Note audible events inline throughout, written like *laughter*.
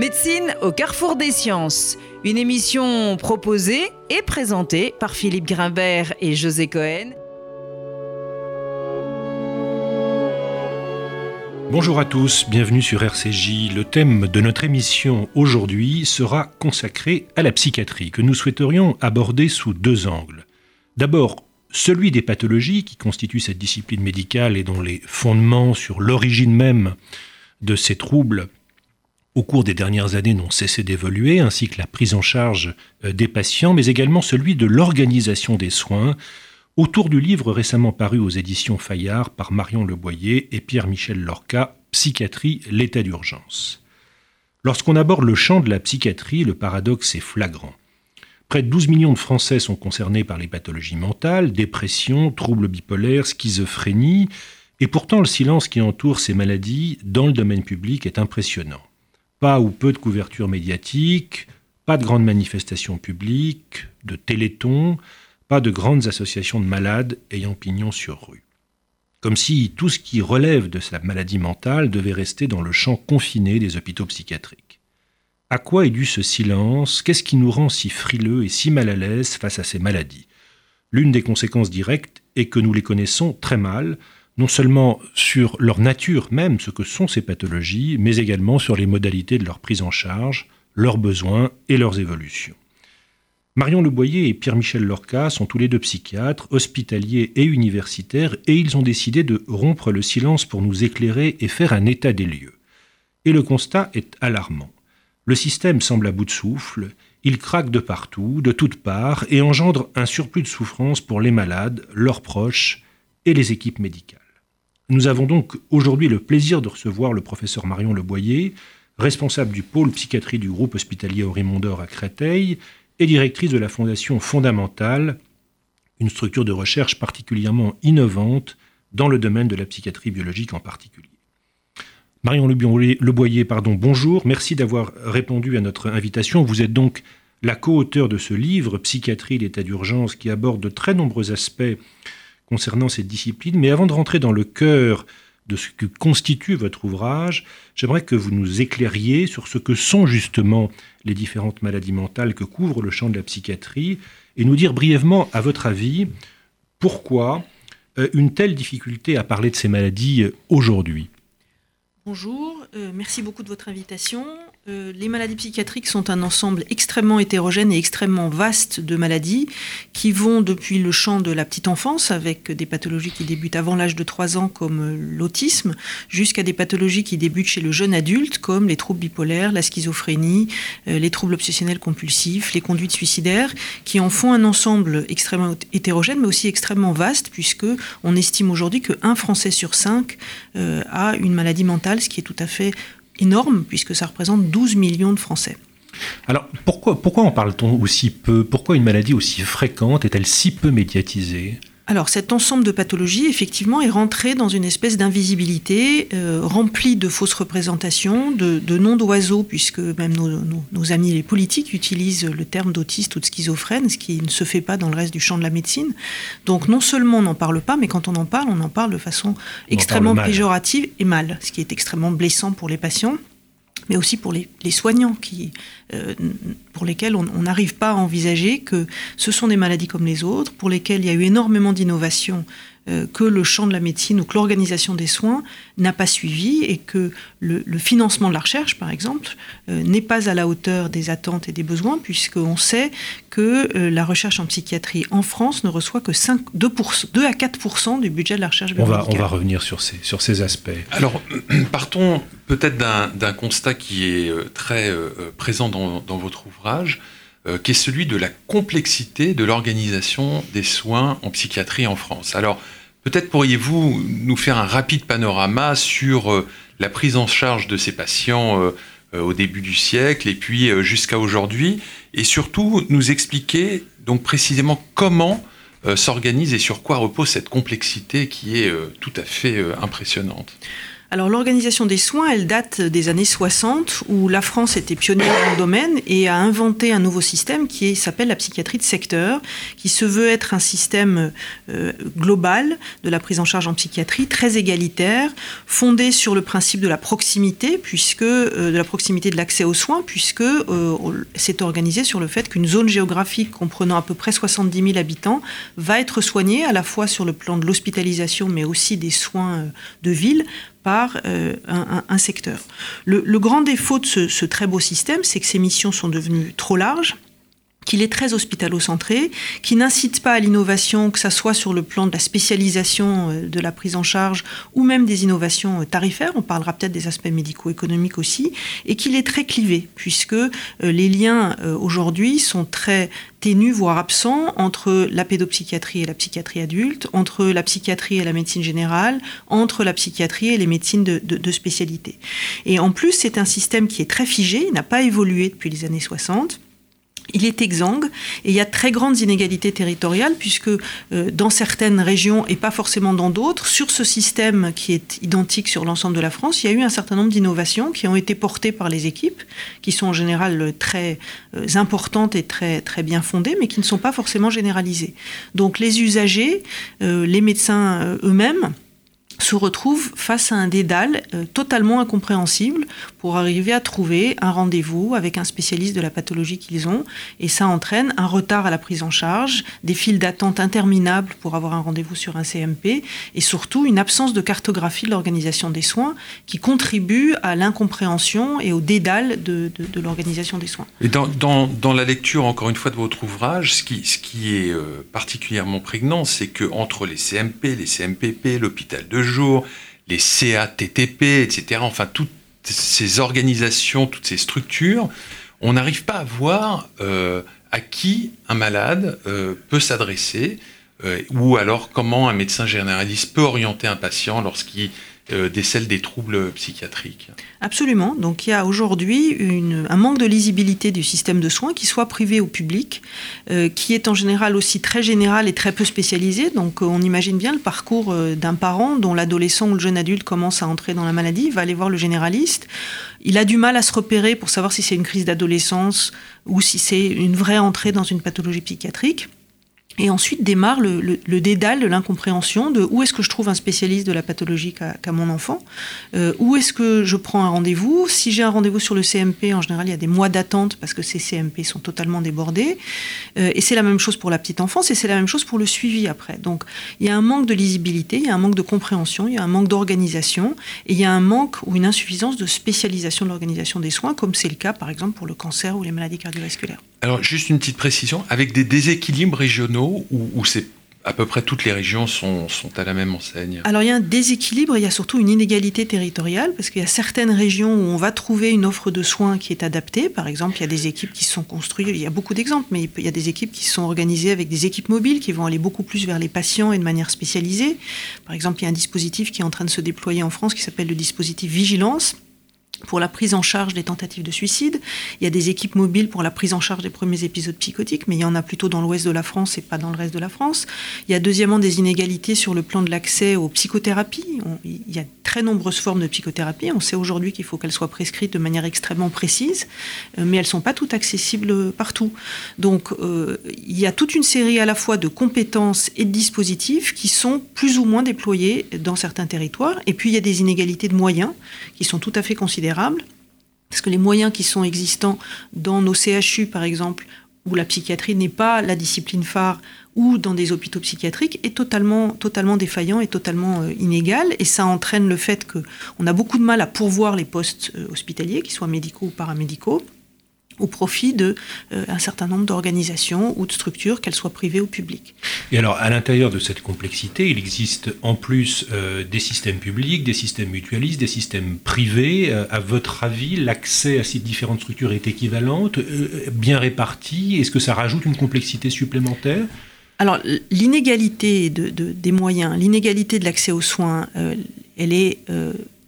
Médecine au carrefour des sciences. Une émission proposée et présentée par Philippe Grimbert et José Cohen. Bonjour à tous, bienvenue sur RCJ. Le thème de notre émission aujourd'hui sera consacré à la psychiatrie, que nous souhaiterions aborder sous deux angles. D'abord, celui des pathologies qui constituent cette discipline médicale et dont les fondements sur l'origine même de ces troubles au cours des dernières années n'ont cessé d'évoluer, ainsi que la prise en charge euh, des patients, mais également celui de l'organisation des soins, autour du livre récemment paru aux éditions Fayard par Marion Leboyer et Pierre-Michel Lorca, Psychiatrie, l'état d'urgence. Lorsqu'on aborde le champ de la psychiatrie, le paradoxe est flagrant. Près de 12 millions de Français sont concernés par les pathologies mentales, dépression, troubles bipolaires, schizophrénie, et pourtant le silence qui entoure ces maladies dans le domaine public est impressionnant. Pas ou peu de couverture médiatique, pas de grandes manifestations publiques, de télétons, pas de grandes associations de malades ayant pignon sur rue. Comme si tout ce qui relève de sa maladie mentale devait rester dans le champ confiné des hôpitaux psychiatriques. À quoi est dû ce silence? Qu'est-ce qui nous rend si frileux et si mal à l'aise face à ces maladies? L'une des conséquences directes est que nous les connaissons très mal, non seulement sur leur nature même, ce que sont ces pathologies, mais également sur les modalités de leur prise en charge, leurs besoins et leurs évolutions. Marion Leboyer et Pierre-Michel Lorca sont tous les deux psychiatres, hospitaliers et universitaires, et ils ont décidé de rompre le silence pour nous éclairer et faire un état des lieux. Et le constat est alarmant. Le système semble à bout de souffle, il craque de partout, de toutes parts, et engendre un surplus de souffrance pour les malades, leurs proches et les équipes médicales. Nous avons donc aujourd'hui le plaisir de recevoir le professeur Marion Leboyer, responsable du pôle psychiatrie du groupe hospitalier Aurimondor à Créteil, et directrice de la Fondation Fondamentale, une structure de recherche particulièrement innovante dans le domaine de la psychiatrie biologique en particulier. Marion Leboyer, pardon, bonjour, merci d'avoir répondu à notre invitation. Vous êtes donc la co-auteure de ce livre, Psychiatrie, l'état d'urgence, qui aborde de très nombreux aspects concernant cette discipline. Mais avant de rentrer dans le cœur de ce que constitue votre ouvrage, j'aimerais que vous nous éclairiez sur ce que sont justement les différentes maladies mentales que couvre le champ de la psychiatrie et nous dire brièvement, à votre avis, pourquoi euh, une telle difficulté à parler de ces maladies euh, aujourd'hui? Bonjour, euh, merci beaucoup de votre invitation. Euh, les maladies psychiatriques sont un ensemble extrêmement hétérogène et extrêmement vaste de maladies qui vont depuis le champ de la petite enfance avec des pathologies qui débutent avant l'âge de 3 ans comme euh, l'autisme jusqu'à des pathologies qui débutent chez le jeune adulte comme les troubles bipolaires, la schizophrénie, euh, les troubles obsessionnels compulsifs, les conduites suicidaires qui en font un ensemble extrêmement hétérogène mais aussi extrêmement vaste puisque on estime aujourd'hui que un Français sur cinq a une maladie mentale, ce qui est tout à fait énorme, puisque ça représente 12 millions de Français. Alors pourquoi, pourquoi en parle-t-on aussi peu? Pourquoi une maladie aussi fréquente est-elle si peu médiatisée? Alors cet ensemble de pathologies, effectivement, est rentré dans une espèce d'invisibilité, euh, remplie de fausses représentations, de, noms d'oiseaux, puisque même nos, amis les politiques utilisent le terme d'autiste ou de schizophrène, ce qui ne se fait pas dans le reste du champ de la médecine. Donc non seulement on n'en parle pas, mais quand on en parle, on en parle de façon extrêmement péjorative et mal, ce qui est extrêmement blessant pour les patients mais aussi pour les, soignants euh, pour lesquels on n'arrive pas à envisager que ce sont des maladies comme les autres, pour lesquelles il y a eu énormément d'innovations que le champ de la médecine ou que l'organisation des soins n'a pas suivi et que le, financement de la recherche, par exemple, euh, n'est pas à la hauteur des attentes et des besoins, puisqu'on sait que euh, la recherche en psychiatrie en France ne reçoit que 5, 2, 2 à 4% du budget de la recherche on va, on va revenir sur ces, sur ces aspects. Alors, *clears throat* partons peut-être d'un constat qui est très présent dans, dans, votre ouvrage, qui est celui de la complexité de l'organisation des soins en psychiatrie en France. Alors, Peut-être pourriez-vous nous faire un rapide panorama sur euh, la prise en charge de ces patients euh, euh, au début du siècle et puis jusqu'à aujourd'hui, et surtout nous expliquer donc précisément comment s'organise et sur quoi repose cette complexité qui est tout à fait impressionnante. Alors l'organisation des soins, elle date des années 60 où la France était pionnière dans le domaine et a inventé un nouveau système qui s'appelle la psychiatrie de secteur, qui se veut être un système euh, global de la prise en charge en psychiatrie, très égalitaire, fondé sur le principe de la proximité, puisque euh, de la proximité de l'accès aux soins, puisque euh, c'est organisé sur le fait qu'une zone géographique comprenant à peu près 70 000 habitants va être soignée à la fois sur le plan de l'hospitalisation, mais aussi des soins de ville par euh, un, secteur. Le, grand défaut de ce, ce très beau système, c'est que ces missions sont devenues trop larges qu'il est très hospitalo-centré, qui n'incite pas à l'innovation, que ce soit sur le plan de la spécialisation euh, de la prise en charge ou même des innovations euh, tarifaires, on parlera peut-être des aspects médico-économiques aussi, et qu'il est très clivé, puisque les liens aujourd'hui sont très ténus, voire absents, entre la pédopsychiatrie et la psychiatrie adulte, entre la psychiatrie et la médecine générale, entre la psychiatrie et les médecines de, de, spécialité. Et en plus, c'est un système qui est très figé, il n'a pas évolué depuis les années 60 il est exsangue et il y a très grandes inégalités territoriales puisque euh, dans certaines régions et pas forcément dans d'autres, sur ce système qui est identique sur l'ensemble de la France, il y a eu un certain nombre d'innovations qui ont été portées par les équipes, qui sont en général très euh, importantes et très, très bien fondées, mais qui ne sont pas forcément généralisées. Donc les usagers, euh, les médecins eux-mêmes, se retrouvent face à un dédale euh, totalement incompréhensible pour arriver à trouver un rendez-vous avec un spécialiste de la pathologie qu'ils ont. Et ça entraîne un retard à la prise en charge, des files d'attente interminables pour avoir un rendez-vous sur un CMP, et surtout une absence de cartographie de l'organisation des soins qui contribue à l'incompréhension et au dédale de, l'organisation des soins. Et dans, dans, la lecture, encore une fois, de votre ouvrage, ce qui, ce qui est euh, particulièrement prégnant, c'est que entre les CMP, les CMPP, l'hôpital de les CATTP, etc. Enfin, toutes ces organisations, toutes ces structures, on n'arrive pas à voir euh, à qui un malade euh, peut s'adresser, euh, ou alors comment un médecin généraliste peut orienter un patient lorsqu'il euh, décèle des troubles psychiatriques. Absolument. Donc il y a aujourd'hui un manque de lisibilité du système de soins, qu'il soit privé ou public, euh, qui est en général aussi très général et très peu spécialisé. Donc euh, on imagine bien le parcours d'un parent dont l'adolescent ou le jeune adulte commence à entrer dans la maladie, va aller voir le généraliste. Il a du mal à se repérer pour savoir si c'est une crise d'adolescence ou si c'est une vraie entrée dans une pathologie psychiatrique. Et ensuite démarre le, le, dédale de l'incompréhension de où est-ce que je trouve un spécialiste de la pathologie qu'a mon enfant, euh, où est-ce que je prends un rendez-vous. Si j'ai un rendez-vous sur le CMP, en général, il y a des mois d'attente parce que ces CMP sont totalement débordés. Euh, et c'est la même chose pour la petite enfance et c'est la même chose pour le suivi après. Donc il y a un manque de lisibilité, il y a un manque de compréhension, il y a un manque d'organisation et il y a un manque ou une insuffisance de spécialisation de l'organisation des soins, comme c'est le cas par exemple pour le cancer ou les maladies cardiovasculaires. Alors, juste une petite précision, avec des déséquilibres régionaux où, c'est à peu près toutes les régions sont, à la même enseigne Alors il y a un déséquilibre, il y a surtout une inégalité territoriale, parce qu'il y a certaines régions où on va trouver une offre de soins qui est adaptée. Par exemple, il y a des équipes qui sont construites, il y a beaucoup d'exemples, mais il y a des équipes qui sont organisées avec des équipes mobiles qui vont aller beaucoup plus vers les patients et de manière spécialisée. Par exemple, il y a un dispositif qui est en train de se déployer en France qui s'appelle le dispositif Vigilance pour la prise en charge des tentatives de suicide. Il y a des équipes mobiles pour la prise en charge des premiers épisodes psychotiques, mais il y en a plutôt dans l'ouest de la France et pas dans le reste de la France. Il y a deuxièmement des inégalités sur le plan de l'accès aux psychothérapies. il y a très nombreuses formes de psychothérapie. On sait aujourd'hui qu'il faut qu'elles soient prescrites de manière extrêmement précise, euh, mais elles ne sont pas toutes accessibles partout. Donc euh, il y a toute une série à la fois de compétences et de dispositifs qui sont plus ou moins déployés dans certains territoires. Et puis il y a des inégalités de moyens qui sont tout à fait considérables parce que les moyens qui sont existants dans nos CHU, par exemple, où la psychiatrie n'est pas la discipline phare, ou dans des hôpitaux psychiatriques, est totalement, totalement défaillant et totalement euh, inégal. Et ça entraîne le fait qu'on a beaucoup de mal à pourvoir les postes euh, hospitaliers, qu'ils soient médicaux ou paramédicaux au profit d'un euh, certain nombre d'organisations ou de structures, qu'elles soient privées ou publiques. Et alors, à l'intérieur de cette complexité, il existe en plus euh, des systèmes publics, des systèmes mutualistes, des systèmes privés. Euh, à votre avis, l'accès à ces différentes structures est équivalente, bien réparti? Est-ce que ça rajoute une complexité supplémentaire? Alors, l'inégalité de, des moyens, l'inégalité de l'accès aux soins, elle est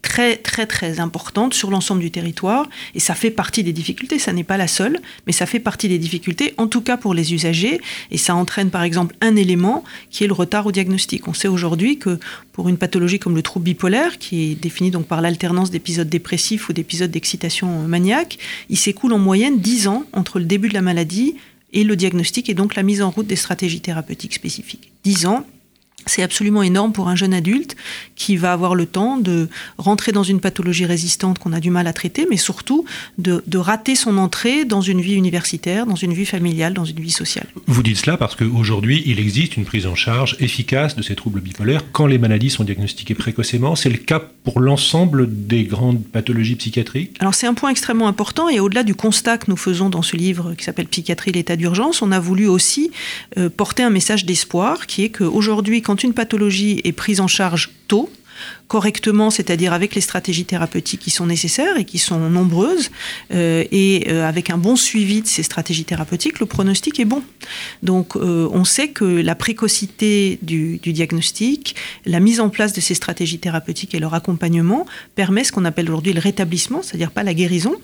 très très très importante sur l'ensemble du territoire et ça fait partie des difficultés, ça n'est pas la seule, mais ça fait partie des difficultés en tout cas pour les usagers et ça entraîne par exemple un élément qui est le retard au diagnostic. On sait aujourd'hui que pour une pathologie comme le trouble bipolaire qui est défini donc par l'alternance d'épisodes dépressifs ou d'épisodes d'excitation maniaque, il s'écoule en moyenne 10 ans entre le début de la maladie et le diagnostic et donc la mise en route des stratégies thérapeutiques spécifiques. 10 ans, c'est absolument énorme pour un jeune adulte qui va avoir le temps de rentrer dans une pathologie résistante qu'on a du mal à traiter, mais surtout de, rater son entrée dans une vie universitaire, dans une vie familiale, dans une vie sociale. Vous dites cela parce qu'aujourd'hui, il existe une prise en charge efficace de ces troubles bipolaires quand les maladies sont diagnostiquées précocement. C'est le cas pour l'ensemble des grandes pathologies psychiatriques? Alors c'est un point extrêmement important et au-delà du constat que nous faisons dans ce livre qui s'appelle Psychiatrie, l'état d'urgence, on a voulu aussi euh, porter un message d'espoir qui est qu'aujourd'hui, quand une pathologie est prise en charge tôt, correctement, c'est-à-dire avec les stratégies thérapeutiques qui sont nécessaires et qui sont nombreuses, euh, et euh, avec un bon suivi de ces stratégies thérapeutiques, le pronostic est bon. Donc euh, on sait que la précocité du, du, diagnostic, la mise en place de ces stratégies thérapeutiques et leur accompagnement permet ce qu'on appelle aujourd'hui le rétablissement, c'est-à-dire pas la guérison,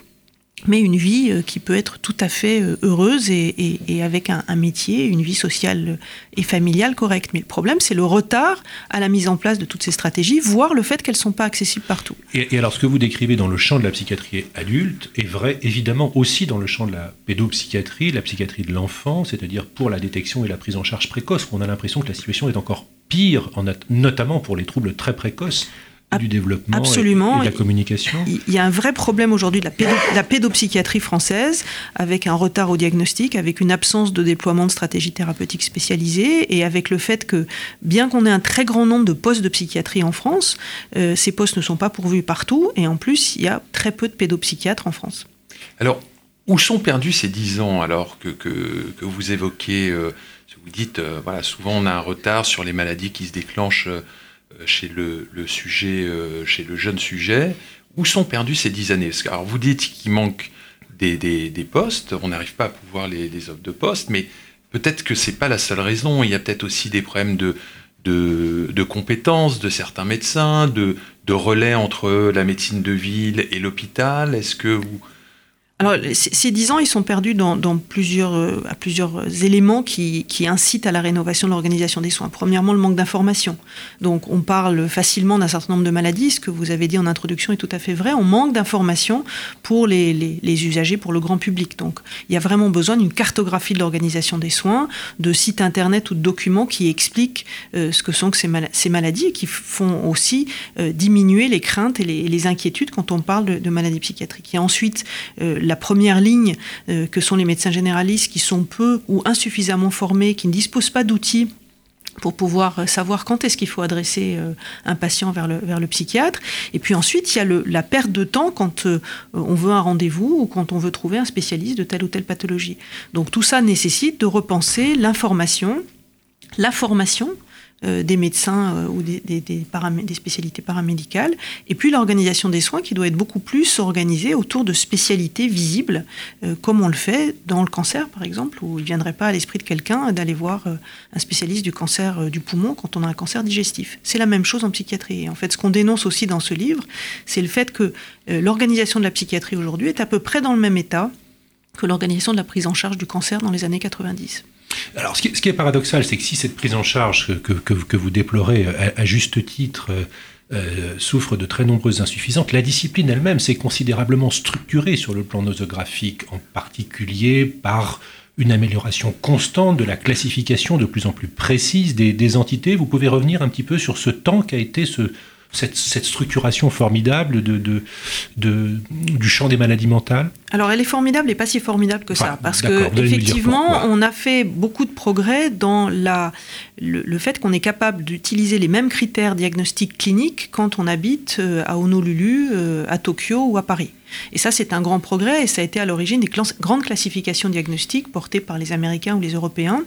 mais une vie euh, qui peut être tout à fait euh, heureuse et, avec un, métier, une vie sociale et familiale correcte. Mais le problème, c'est le retard à la mise en place de toutes ces stratégies, voire le fait qu'elles ne sont pas accessibles partout. Et, alors, ce que vous décrivez dans le champ de la psychiatrie adulte est vrai évidemment aussi dans le champ de la pédopsychiatrie, la psychiatrie de l'enfant, c'est-à-dire pour la détection et la prise en charge précoce. On a l'impression que la situation est encore pire, notamment pour les troubles très précoces du développement Absolument. Et, de la communication Il y a un vrai problème aujourd'hui de la, pédopsychiatrie française, avec un retard au diagnostic, avec une absence de déploiement de stratégies thérapeutiques spécialisées, et avec le fait que, bien qu'on ait un très grand nombre de postes de psychiatrie en France, euh, ces postes ne sont pas pourvus partout, et en plus, il y a très peu de pédopsychiatres en France. Alors, où sont perdus ces dix ans, alors que, que, vous évoquez, euh, vous dites, euh, voilà, souvent on a un retard sur les maladies qui se déclenchent euh, chez le, sujet, euh, chez le jeune sujet, où sont perdus ces dix années Alors vous dites qu'il manque des, postes, on n'arrive pas à pouvoir les, offres de postes, mais peut-être que c'est pas la seule raison. Il y a peut-être aussi des problèmes de, de, compétences de certains médecins, de, de relais entre la médecine de ville et l'hôpital. Est-ce que vous alors, ces dix ans, ils sont perdus dans, plusieurs, euh, à plusieurs éléments qui, incitent à la rénovation de l'organisation des soins. Premièrement, le manque d'information. Donc, on parle facilement d'un certain nombre de maladies. Ce que vous avez dit en introduction est tout à fait vrai. On manque d'informations pour les, usagers, pour le grand public. Donc, il y a vraiment besoin d'une cartographie de l'organisation des soins, de sites internet ou de documents qui expliquent euh, ce que sont ces, maladies et qui font aussi euh, diminuer les craintes et les, inquiétudes quand on parle de, maladies psychiatriques. A ensuite la première ligne, euh, que sont les médecins généralistes, qui sont peu ou insuffisamment formés, qui ne disposent pas d'outils pour pouvoir euh, savoir quand est-ce qu'il faut adresser euh, un patient vers le, vers le psychiatre. Et puis ensuite, il y a la perte de temps quand on veut un rendez-vous ou quand on veut trouver un spécialiste de telle ou telle pathologie. Donc tout ça nécessite de repenser l'information, la formation, euh, des médecins euh, ou des, spécialités paramédicales, et puis l'organisation des soins qui doit être beaucoup plus organisée autour de spécialités visibles, euh, comme on le fait dans le cancer, par exemple, où il ne viendrait pas à l'esprit de quelqu'un d'aller voir un spécialiste du cancer du poumon quand on a un cancer digestif. C'est la même chose en psychiatrie. Et en fait, ce qu'on dénonce aussi dans ce livre, c'est le fait que l'organisation de la psychiatrie aujourd'hui est à peu près dans le même état que l'organisation de la prise en charge du cancer dans les années 90. Alors, ce qui, est paradoxal, c'est que si cette prise en charge que, vous déplorez à, juste titre euh, euh, souffre de très nombreuses insuffisances, la discipline elle-même s'est considérablement structurée sur le plan nosographique, en particulier par une amélioration constante de la classification de plus en plus précise des entités. Vous pouvez revenir un petit peu sur ce temps qu'a été ce, cette, structuration formidable de, du champ des maladies mentales Alors elle est formidable et pas si formidable que ça, parce que effectivement on a fait beaucoup de progrès dans la, le, fait qu'on est capable d'utiliser les mêmes critères diagnostiques cliniques quand on habite euh, à Honolulu, euh, à Tokyo ou à Paris. Et ça, c'est un grand progrès et ça a été à l'origine des grandes classifications diagnostiques portées par les Américains ou les Européens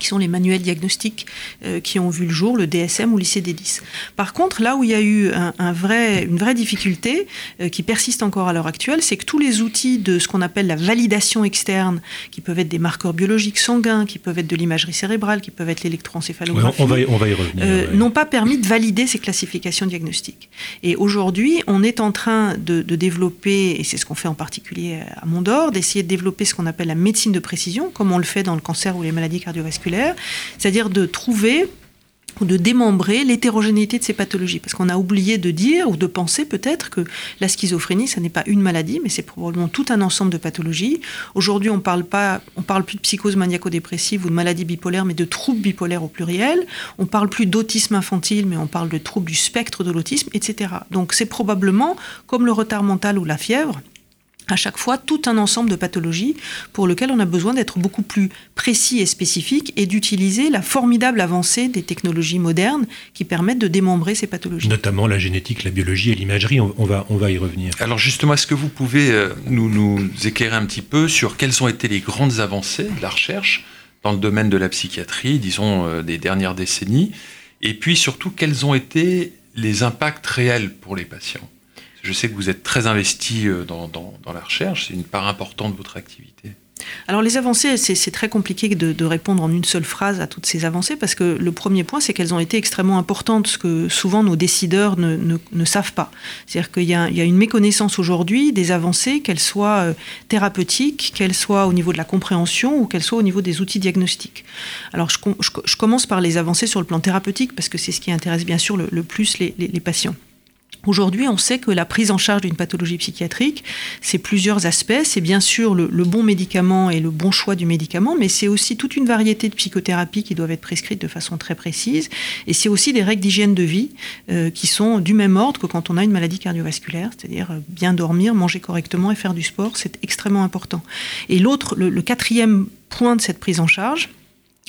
qui sont les manuels diagnostiques euh, qui ont vu le jour, le DSM ou l'ICD-10. Par contre, là où il y a eu un, vrai, une vraie difficulté euh, qui persiste encore à l'heure actuelle, c'est que tous les outils de ce qu'on appelle la validation externe, qui peuvent être des marqueurs biologiques sanguins, qui peuvent être de l'imagerie cérébrale, qui peuvent être l'électroencéphalographie, on, va y, on va y revenir, euh, n'ont pas permis de valider ces classifications diagnostiques. Et aujourd'hui, on est en train de, de développer, et c'est ce qu'on fait en particulier à Mondor, d'essayer de développer ce qu'on appelle la médecine de précision, comme on le fait dans le cancer ou les maladies cardiovasculaires c'est-à-dire de trouver ou de démembrer l'hétérogénéité de ces pathologies. Parce qu'on a oublié de dire ou de penser peut-être que la schizophrénie, ce n'est pas une maladie, mais c'est probablement tout un ensemble de pathologies. Aujourd'hui, on parle pas, on parle plus de psychose maniaco-dépressive ou de maladie bipolaire, mais de troubles bipolaires au pluriel. On parle plus d'autisme infantile, mais on parle de troubles du spectre de l'autisme, etc. Donc c'est probablement, comme le retard mental ou la fièvre, à chaque fois tout un ensemble de pathologies pour lesquelles on a besoin d'être beaucoup plus précis et spécifique et d'utiliser la formidable avancée des technologies modernes qui permettent de démembrer ces pathologies. Notamment la génétique, la biologie et l'imagerie, on, va, on va y revenir. Alors justement, est-ce que vous pouvez euh, nous, nous éclairer un petit peu sur quelles ont été les grandes avancées de la recherche dans le domaine de la psychiatrie, disons, euh, des dernières décennies, et puis surtout quels ont été les impacts réels pour les patients? Je sais que vous êtes très investi euh, dans, la recherche, c'est une part importante de votre activité. Alors les avancées, c'est très compliqué de, répondre en une seule phrase à toutes ces avancées parce que le premier point, c'est qu'elles ont été extrêmement importantes, ce que souvent nos décideurs ne, savent pas. C'est-à-dire qu'il y, a une méconnaissance aujourd'hui des avancées, qu'elles soient euh, thérapeutiques, qu'elles soient au niveau de la compréhension ou qu'elles soient au niveau des outils diagnostiques. Alors je, commence par les avancées sur le plan thérapeutique parce que c'est ce qui intéresse bien sûr le, plus les patients. Aujourd'hui, on sait que la prise en charge d'une pathologie psychiatrique, c'est plusieurs aspects. C'est bien sûr le, bon médicament et le bon choix du médicament, mais c'est aussi toute une variété de psychothérapies qui doivent être prescrites de façon très précise. Et c'est aussi des règles d'hygiène de vie euh, qui sont du même ordre que quand on a une maladie cardiovasculaire, c'est-à-dire euh, bien dormir, manger correctement et faire du sport. C'est extrêmement important. Et l'autre, le quatrième point de cette prise en charge,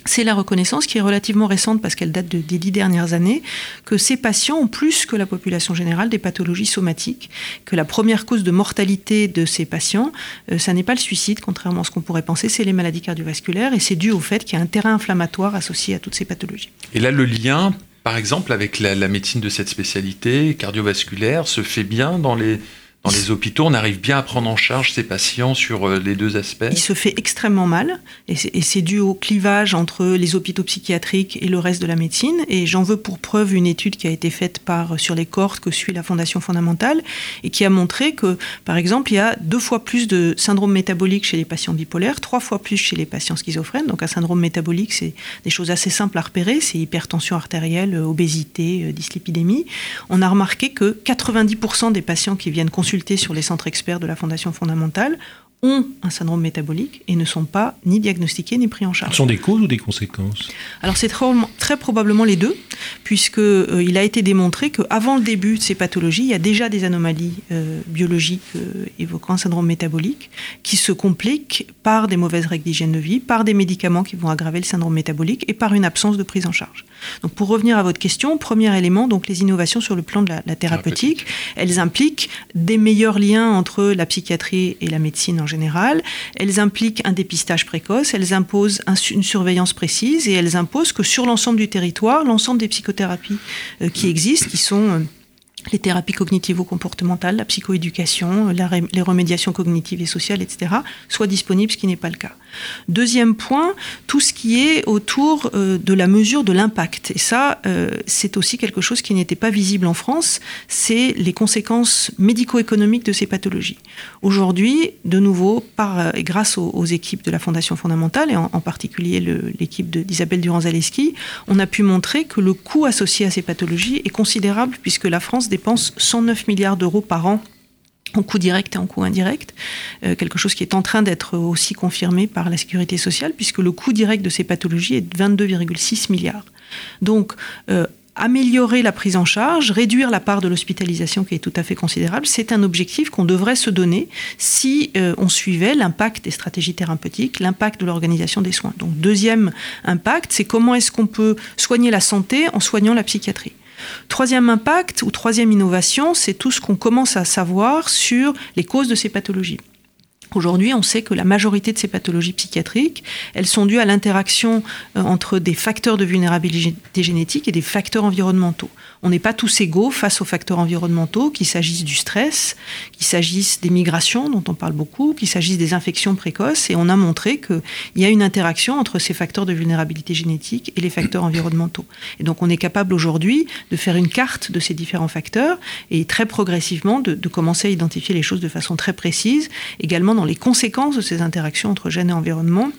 c'est la reconnaissance qui est relativement récente parce qu'elle date des dix dernières années, que ces patients ont plus que la population générale des pathologies somatiques, que la première cause de mortalité de ces patients, euh, ça n'est pas le suicide, contrairement à ce qu'on pourrait penser, c'est les maladies cardiovasculaires et c'est dû au fait qu'il y a un terrain inflammatoire associé à toutes ces pathologies. Et là, le lien, par exemple, avec la médecine de cette spécialité cardiovasculaire se fait bien dans les dans les hôpitaux, on arrive bien à prendre en charge ces patients sur euh, les deux aspects Il se fait extrêmement mal, et c'est dû au clivage entre les hôpitaux psychiatriques et le reste de la médecine. Et j'en veux pour preuve une étude qui a été faite par, sur les cohortes que suit la Fondation fondamentale, et qui a montré que, par exemple, il y a deux fois plus de syndrome métabolique chez les patients bipolaires, trois fois plus chez les patients schizophrènes. Donc un syndrome métabolique, c'est des choses assez simples à repérer, c'est hypertension artérielle, obésité, euh, dyslipidémie. On a remarqué que 90% des patients qui viennent consulter sur les centres experts de la Fondation fondamentale ont un syndrome métabolique et ne sont pas ni diagnostiqués ni pris en charge. Ce sont des causes ou des conséquences? Alors c'est très, probablement les deux, puisque euh, il a été démontré qu'avant le début de ces pathologies, il y a déjà des anomalies euh, biologiques euh, évoquant un syndrome métabolique qui se compliquent par des mauvaises règles d'hygiène de vie, par des médicaments qui vont aggraver le syndrome métabolique et par une absence de prise en charge. Donc pour revenir à votre question, premier élément, donc les innovations sur le plan de la, thérapeutique, elles impliquent des meilleurs liens entre la psychiatrie et la médecine en général. Elles impliquent un dépistage précoce, elles imposent une surveillance précise et elles imposent que sur l'ensemble du territoire, l'ensemble des psychothérapies euh, qui existent, qui sont euh, les thérapies cognitivo-comportementales, la psychoéducation, les remédiations cognitives et sociales, etc., soient disponibles, ce qui n'est pas le cas. Deuxième point, tout ce qui est autour euh, de la mesure de l'impact. Et ça, euh, c'est aussi quelque chose qui n'était pas visible en France, c'est les conséquences médico-économiques de ces pathologies. Aujourd'hui, de nouveau, euh, grâce aux, équipes de la Fondation fondamentale, et en, particulier l'équipe d'Isabelle Durand-Zaleski, on a pu montrer que le coût associé à ces pathologies est considérable puisque la France dépense 109 milliards d'euros par an en coût direct et en coût indirect, euh, quelque chose qui est en train d'être aussi confirmé par la sécurité sociale, puisque le coût direct de ces pathologies est de 22,6 milliards. Donc, euh, améliorer la prise en charge, réduire la part de l'hospitalisation qui est tout à fait considérable, c'est un objectif qu'on devrait se donner si euh, on suivait l'impact des stratégies thérapeutiques, l'impact de l'organisation des soins. Donc deuxième impact, c'est comment est-ce qu'on peut soigner la santé en soignant la psychiatrie. Troisième impact ou troisième innovation, c'est tout ce qu'on commence à savoir sur les causes de ces pathologies. Aujourd'hui, on sait que la majorité de ces pathologies psychiatriques, elles sont dues à l'interaction euh, entre des facteurs de vulnérabilité génétique et des facteurs environnementaux. On n'est pas tous égaux face aux facteurs environnementaux, qu'il s'agisse du stress, qu'il s'agisse des migrations dont on parle beaucoup, qu'il s'agisse des infections précoces. Et on a montré qu'il y a une interaction entre ces facteurs de vulnérabilité génétique et les facteurs environnementaux. Et donc on est capable aujourd'hui de faire une carte de ces différents facteurs et très progressivement de, commencer à identifier les choses de façon très précise, également dans les conséquences de ces interactions entre gènes et environnement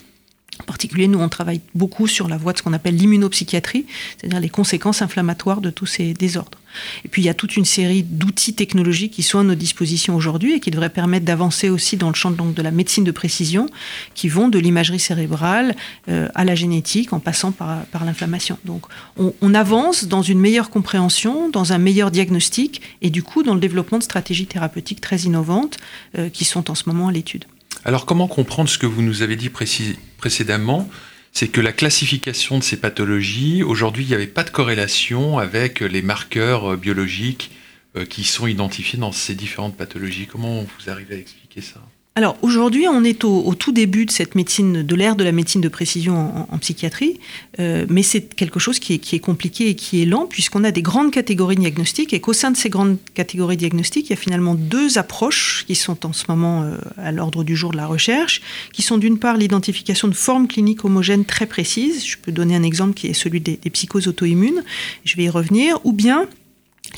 en particulier, nous, on travaille beaucoup sur la voie de ce qu'on appelle l'immunopsychiatrie, c'est-à-dire les conséquences inflammatoires de tous ces désordres. Et puis, il y a toute une série d'outils technologiques qui sont à nos dispositions aujourd'hui et qui devraient permettre d'avancer aussi dans le champ de la médecine de précision, qui vont de l'imagerie cérébrale euh, à la génétique en passant par, l'inflammation. Donc, on, on, avance dans une meilleure compréhension, dans un meilleur diagnostic et du coup dans le développement de stratégies thérapeutiques très innovantes euh, qui sont en ce moment à l'étude. Alors comment comprendre ce que vous nous avez dit précédemment? C'est que la classification de ces pathologies, aujourd'hui, il n'y avait pas de corrélation avec les marqueurs euh, biologiques euh, qui sont identifiés dans ces différentes pathologies. Comment vous arrivez à expliquer ça? Alors aujourd'hui, on est au, tout début de cette médecine, de l'ère de la médecine de précision en, psychiatrie, euh, mais c'est quelque chose qui est, compliqué et qui est lent puisqu'on a des grandes catégories diagnostiques et qu'au sein de ces grandes catégories diagnostiques, il y a finalement deux approches qui sont en ce moment euh, à l'ordre du jour de la recherche, qui sont d'une part l'identification de formes cliniques homogènes très précises. Je peux donner un exemple qui est celui des, des psychoses auto-immunes. Je vais y revenir, ou bien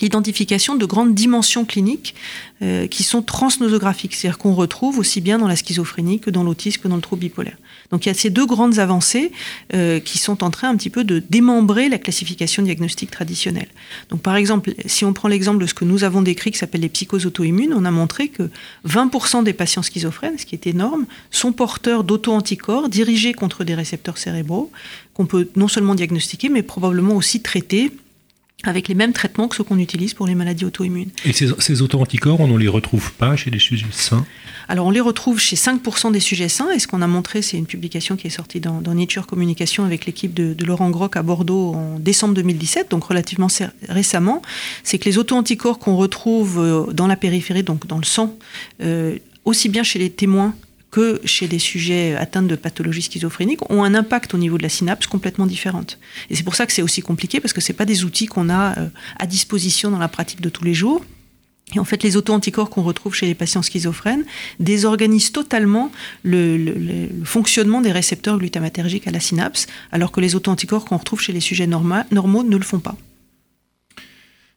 l'identification de grandes dimensions cliniques euh, qui sont transnosographiques, c'est-à-dire qu'on retrouve aussi bien dans la schizophrénie que dans l'autisme que dans le trouble bipolaire. Donc il y a ces deux grandes avancées euh, qui sont en train un petit peu de démembrer la classification diagnostique traditionnelle. Donc par exemple, si on prend l'exemple de ce que nous avons décrit qui s'appelle les psychoses auto-immunes, on a montré que 20% des patients schizophrènes, ce qui est énorme, sont porteurs d'auto-anticorps dirigés contre des récepteurs cérébraux qu'on peut non seulement diagnostiquer mais probablement aussi traiter avec les mêmes traitements que ceux qu'on utilise pour les maladies auto-immunes. Et ces, ces auto-anticorps, on ne les retrouve pas chez les sujets sains? Alors on les retrouve chez 5% des sujets sains, et ce qu'on a montré, c'est une publication qui est sortie dans, dans Nature Communication avec l'équipe de, de, Laurent Groc à Bordeaux en décembre 2017, donc relativement récemment, c'est que les auto-anticorps qu'on retrouve euh, dans la périphérie, donc dans le sang, euh, aussi bien chez les témoins que chez des sujets atteints de pathologies schizophréniques ont un impact au niveau de la synapse complètement différente. Et c'est pour ça que c'est aussi compliqué parce que c'est pas des outils qu'on a euh, à disposition dans la pratique de tous les jours. Et en fait, les auto-anticorps qu'on retrouve chez les patients schizophrènes désorganisent totalement le, le, le, fonctionnement des récepteurs glutamatergiques à la synapse, alors que les auto-anticorps qu'on retrouve chez les sujets normaux ne le font pas.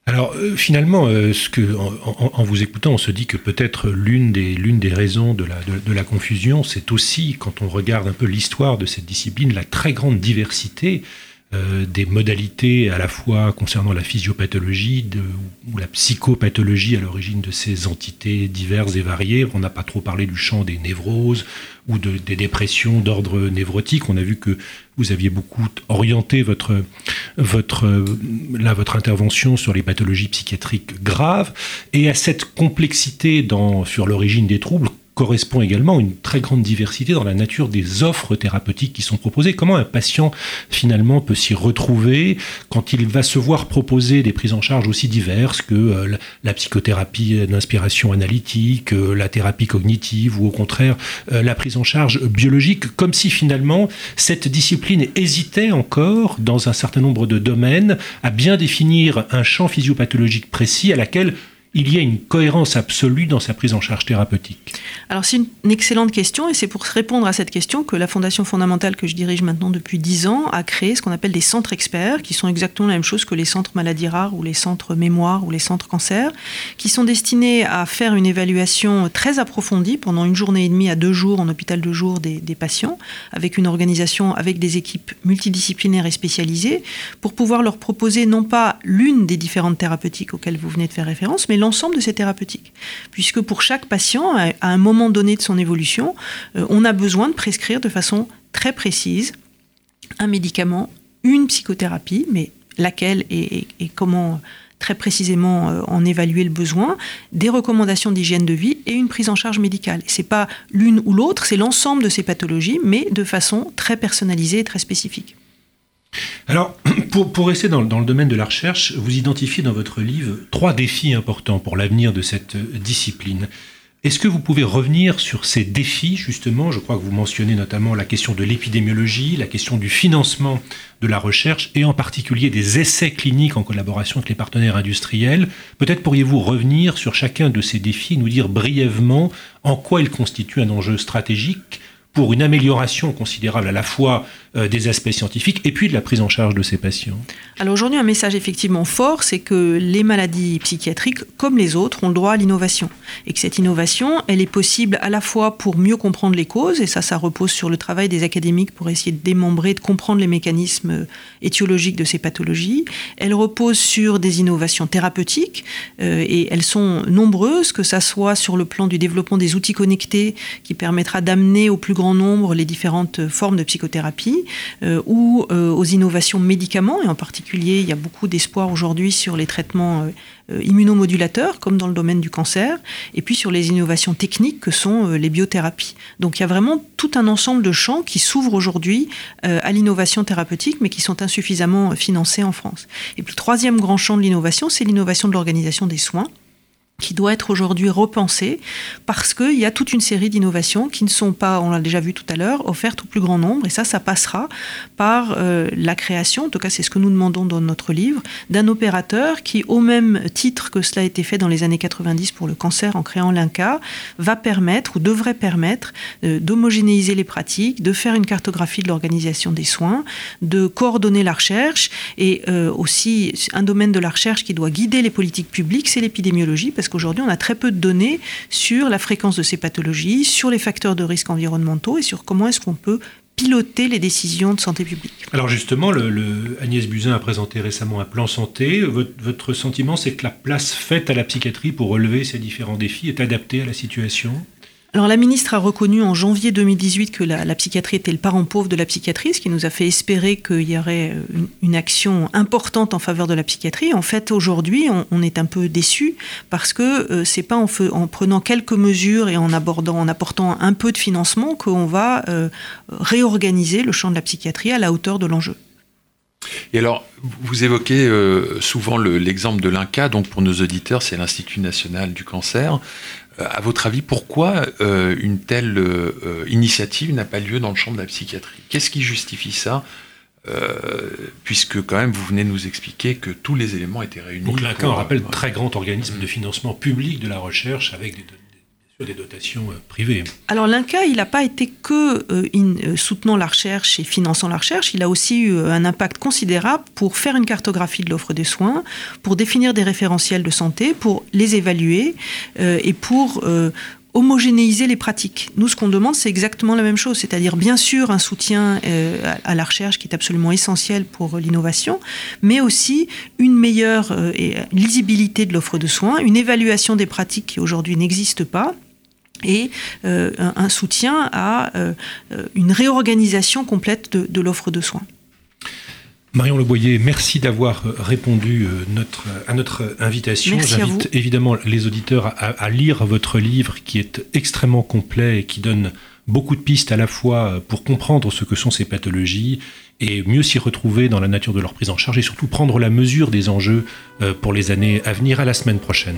Alors euh, finalement, euh, ce que, en, en, vous écoutant, on se dit que peut-être l'une des, l'une des raisons de la, de la confusion, c'est aussi, quand on regarde un peu l'histoire de cette discipline, la très grande diversité euh, des modalités à la fois concernant la physiopathologie ou la psychopathologie à l'origine de ces entités diverses et variées. On n'a pas trop parlé du champ des névroses ou de, des dépressions d'ordre névrotique. On a vu que vous aviez beaucoup orienté là, votre intervention sur les pathologies psychiatriques graves et à cette complexité dans, sur l'origine des troubles correspond également une très grande diversité dans la nature des offres thérapeutiques qui sont proposées. Comment un patient finalement peut s'y retrouver quand il va se voir proposer des prises en charge aussi diverses que euh, la psychothérapie d'inspiration analytique, euh, la thérapie cognitive ou au contraire euh, la prise en charge biologique, comme si finalement cette discipline hésitait encore dans un certain nombre de domaines à bien définir un champ physiopathologique précis à laquelle il y a une cohérence absolue dans sa prise en charge thérapeutique. Alors c'est une excellente question et c'est pour répondre à cette question que la Fondation fondamentale que je dirige maintenant depuis 10 ans a créé ce qu'on appelle des centres experts qui sont exactement la même chose que les centres maladies rares ou les centres mémoire ou les centres cancer qui sont destinés à faire une évaluation très approfondie pendant une journée et demie à deux jours en hôpital de jour des, des patients avec une organisation avec des équipes multidisciplinaires et spécialisées pour pouvoir leur proposer non pas l'une des différentes thérapeutiques auxquelles vous venez de faire référence mais l'ensemble de ces thérapeutiques. Puisque pour chaque patient, à un moment donné de son évolution, euh, on a besoin de prescrire de façon très précise un médicament, une psychothérapie, mais laquelle et, comment très précisément euh, en évaluer le besoin, des recommandations d'hygiène de vie et une prise en charge médicale. Ce n'est pas l'une ou l'autre, c'est l'ensemble de ces pathologies, mais de façon très personnalisée et très spécifique. Alors, *clears throat* pour, rester dans, dans, le domaine de la recherche, vous identifiez dans votre livre trois défis importants pour l'avenir de cette discipline. Est-ce que vous pouvez revenir sur ces défis, justement? Je crois que vous mentionnez notamment la question de l'épidémiologie, la question du financement de la recherche et en particulier des essais cliniques en collaboration avec les partenaires industriels. Peut-être pourriez-vous revenir sur chacun de ces défis, nous dire brièvement en quoi ils constituent un enjeu stratégique pour une amélioration considérable à la fois euh, des aspects scientifiques et puis de la prise en charge de ces patients Alors aujourd'hui, un message effectivement fort, c'est que les maladies psychiatriques, comme les autres, ont le droit à l'innovation. Et que cette innovation, elle est possible à la fois pour mieux comprendre les causes, et ça, ça repose sur le travail des académiques pour essayer de démembrer, de comprendre les mécanismes euh, étiologiques de ces pathologies. Elle repose sur des innovations thérapeutiques, euh, et elles sont nombreuses, que ça soit sur le plan du développement des outils connectés qui permettra d'amener au plus grand nombre les différentes formes de psychothérapie, euh, ou euh, aux innovations médicaments, et en particulier, il y a beaucoup d'espoir aujourd'hui sur les traitements euh, immunomodulateurs, comme dans le domaine du cancer, et puis sur les innovations techniques que sont les biothérapies. Donc il y a vraiment tout un ensemble de champs qui s'ouvrent aujourd'hui à l'innovation thérapeutique, mais qui sont insuffisamment financés en France. Et puis le troisième grand champ de l'innovation, c'est l'innovation de l'organisation des soins qui doit être aujourd'hui repensé parce qu'il y a toute une série d'innovations qui ne sont pas, on l'a déjà vu tout à l'heure, offertes au plus grand nombre. Et ça, ça passera par euh, la création, en tout cas c'est ce que nous demandons dans notre livre, d'un opérateur qui, au même titre que cela a été fait dans les années 90 pour le cancer en créant l'INCA, va permettre ou devrait permettre euh, d'homogénéiser les pratiques, de faire une cartographie de l'organisation des soins, de coordonner la recherche et euh, aussi un domaine de la recherche qui doit guider les politiques publiques, c'est l'épidémiologie parce qu'aujourd'hui, on a très peu de données sur la fréquence de ces pathologies, sur les facteurs de risque environnementaux et sur comment est-ce qu'on peut piloter les décisions de santé publique. Alors justement, le, Agnès Buzyn a présenté récemment un plan santé. Votre sentiment, c'est que la place faite à la psychiatrie pour relever ces différents défis est adaptée à la situation? Alors la ministre a reconnu en janvier 2018 que la, psychiatrie était le parent pauvre de la psychiatrie, ce qui nous a fait espérer qu'il y aurait une, action importante en faveur de la psychiatrie. En fait, aujourd'hui, on, est un peu déçu parce que euh, c'est pas en, en, prenant quelques mesures et en apportant un peu de financement qu'on va euh, réorganiser le champ de la psychiatrie à la hauteur de l'enjeu. Et alors, vous évoquez euh, souvent l'exemple de l'INCA, donc pour nos auditeurs, c'est l'Institut national du cancer. Euh, à votre avis, pourquoi euh, une telle euh, initiative n'a pas lieu dans le champ de la psychiatrie? Qu'est-ce qui justifie ça puisque quand même vous venez de nous expliquer que tous les éléments étaient réunis. Donc l'INCA, on rappelle, très grand organisme de financement public de la recherche avec des des dotations euh, privées. Alors l'INCA, il n'a pas été que euh, euh, soutenant la recherche et finançant la recherche, il a aussi eu un impact considérable pour faire une cartographie de l'offre des soins, pour définir des référentiels de santé, pour les évaluer et pour homogénéiser les pratiques. Nous, ce qu'on demande, c'est exactement la même chose, c'est-à-dire bien sûr un soutien à la recherche qui est absolument essentiel pour l'innovation, mais aussi une meilleure lisibilité de l'offre de soins, une évaluation des pratiques qui aujourd'hui n'existent pas et euh, un, soutien à euh, une réorganisation complète de, l'offre de soins. Marion Leboyer, merci d'avoir répondu euh, notre, à notre invitation. J'invite évidemment les auditeurs à, lire votre livre qui est extrêmement complet et qui donne beaucoup de pistes à la fois pour comprendre ce que sont ces pathologies et mieux s'y retrouver dans la nature de leur prise en charge et surtout prendre la mesure des enjeux pour les années à venir à la semaine prochaine.